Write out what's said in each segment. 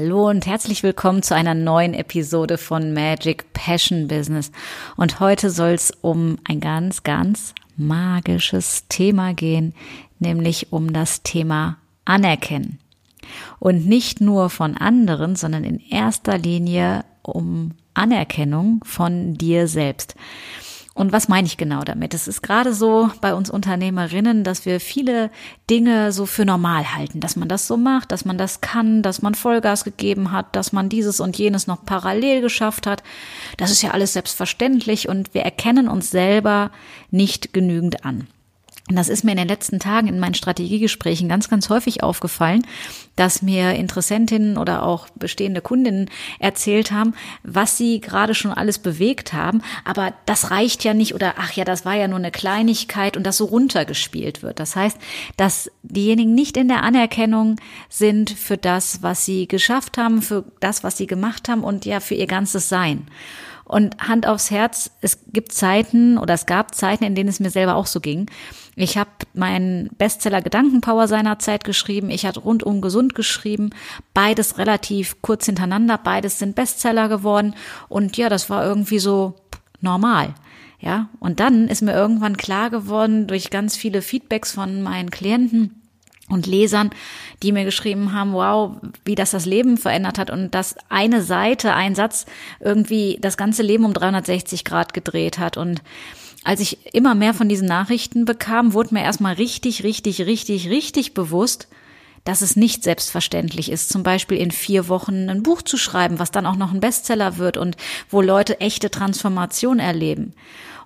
Hallo und herzlich willkommen zu einer neuen Episode von Magic Passion Business. Und heute soll es um ein ganz, ganz magisches Thema gehen, nämlich um das Thema Anerkennen. Und nicht nur von anderen, sondern in erster Linie um Anerkennung von dir selbst. Und was meine ich genau damit? Es ist gerade so bei uns Unternehmerinnen, dass wir viele Dinge so für normal halten, dass man das so macht, dass man das kann, dass man Vollgas gegeben hat, dass man dieses und jenes noch parallel geschafft hat. Das ist ja alles selbstverständlich und wir erkennen uns selber nicht genügend an. Und das ist mir in den letzten Tagen in meinen Strategiegesprächen ganz, ganz häufig aufgefallen, dass mir Interessentinnen oder auch bestehende Kundinnen erzählt haben, was sie gerade schon alles bewegt haben. Aber das reicht ja nicht oder ach ja, das war ja nur eine Kleinigkeit und das so runtergespielt wird. Das heißt, dass diejenigen nicht in der Anerkennung sind für das, was sie geschafft haben, für das, was sie gemacht haben und ja, für ihr ganzes Sein. Und Hand aufs Herz, es gibt Zeiten oder es gab Zeiten, in denen es mir selber auch so ging. Ich habe meinen Bestseller Gedankenpower seinerzeit geschrieben. Ich hatte rundum gesund geschrieben. Beides relativ kurz hintereinander. Beides sind Bestseller geworden. Und ja, das war irgendwie so normal. Ja, und dann ist mir irgendwann klar geworden durch ganz viele Feedbacks von meinen Klienten, und Lesern, die mir geschrieben haben, wow, wie das das Leben verändert hat und dass eine Seite, ein Satz irgendwie das ganze Leben um 360 Grad gedreht hat. Und als ich immer mehr von diesen Nachrichten bekam, wurde mir erstmal richtig, richtig, richtig, richtig bewusst, dass es nicht selbstverständlich ist, zum Beispiel in vier Wochen ein Buch zu schreiben, was dann auch noch ein Bestseller wird und wo Leute echte Transformation erleben.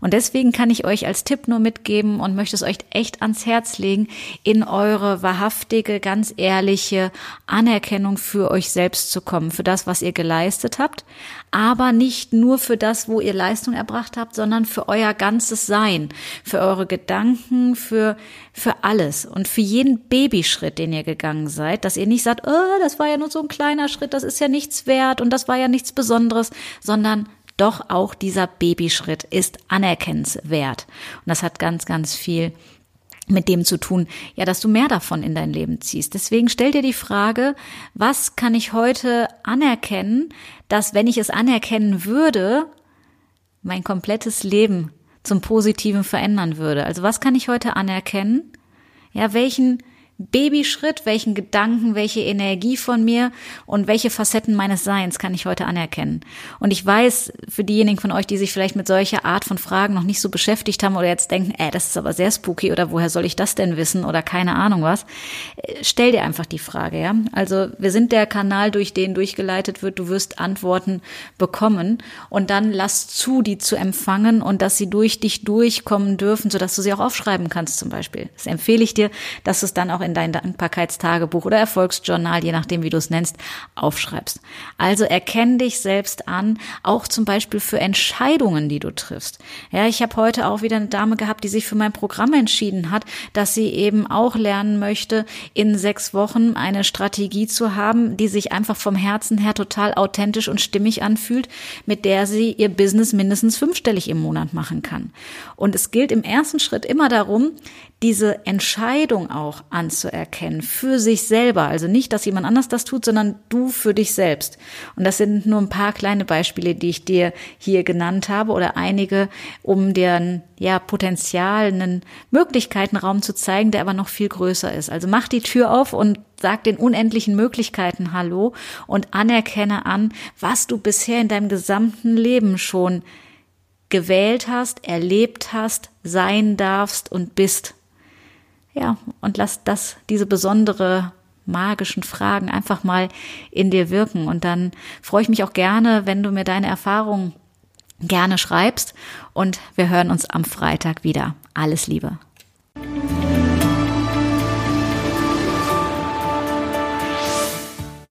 Und deswegen kann ich euch als Tipp nur mitgeben und möchte es euch echt ans Herz legen, in eure wahrhaftige, ganz ehrliche Anerkennung für euch selbst zu kommen, für das, was ihr geleistet habt, aber nicht nur für das, wo ihr Leistung erbracht habt, sondern für euer ganzes Sein, für eure Gedanken, für, für alles und für jeden Babyschritt, den ihr gegangen seid, dass ihr nicht sagt, oh, das war ja nur so ein kleiner Schritt, das ist ja nichts wert und das war ja nichts Besonderes, sondern doch auch dieser Babyschritt ist anerkennenswert. Und das hat ganz, ganz viel mit dem zu tun, ja, dass du mehr davon in dein Leben ziehst. Deswegen stell dir die Frage, was kann ich heute anerkennen, dass wenn ich es anerkennen würde, mein komplettes Leben zum Positiven verändern würde. Also was kann ich heute anerkennen? Ja, welchen Babyschritt, welchen Gedanken, welche Energie von mir und welche Facetten meines Seins kann ich heute anerkennen. Und ich weiß, für diejenigen von euch, die sich vielleicht mit solcher Art von Fragen noch nicht so beschäftigt haben oder jetzt denken, äh, das ist aber sehr spooky oder woher soll ich das denn wissen oder keine Ahnung was, äh, stell dir einfach die Frage, ja. Also wir sind der Kanal, durch den durchgeleitet wird, du wirst Antworten bekommen und dann lass zu, die zu empfangen und dass sie durch dich durchkommen dürfen, sodass du sie auch aufschreiben kannst zum Beispiel. Das empfehle ich dir, dass es dann auch in dein Dankbarkeitstagebuch oder Erfolgsjournal, je nachdem, wie du es nennst, aufschreibst. Also erkenn dich selbst an, auch zum Beispiel für Entscheidungen, die du triffst. Ja, ich habe heute auch wieder eine Dame gehabt, die sich für mein Programm entschieden hat, dass sie eben auch lernen möchte, in sechs Wochen eine Strategie zu haben, die sich einfach vom Herzen her total authentisch und stimmig anfühlt, mit der sie ihr Business mindestens fünfstellig im Monat machen kann. Und es gilt im ersten Schritt immer darum, diese Entscheidung auch anzuerkennen für sich selber. Also nicht, dass jemand anders das tut, sondern du für dich selbst. Und das sind nur ein paar kleine Beispiele, die ich dir hier genannt habe oder einige, um deren ja, Potenzial, einen Möglichkeitenraum zu zeigen, der aber noch viel größer ist. Also mach die Tür auf und sag den unendlichen Möglichkeiten Hallo und anerkenne an, was du bisher in deinem gesamten Leben schon gewählt hast, erlebt hast, sein darfst und bist. Ja, und lass das, diese besondere magischen Fragen einfach mal in dir wirken. Und dann freue ich mich auch gerne, wenn du mir deine Erfahrungen gerne schreibst. Und wir hören uns am Freitag wieder. Alles Liebe.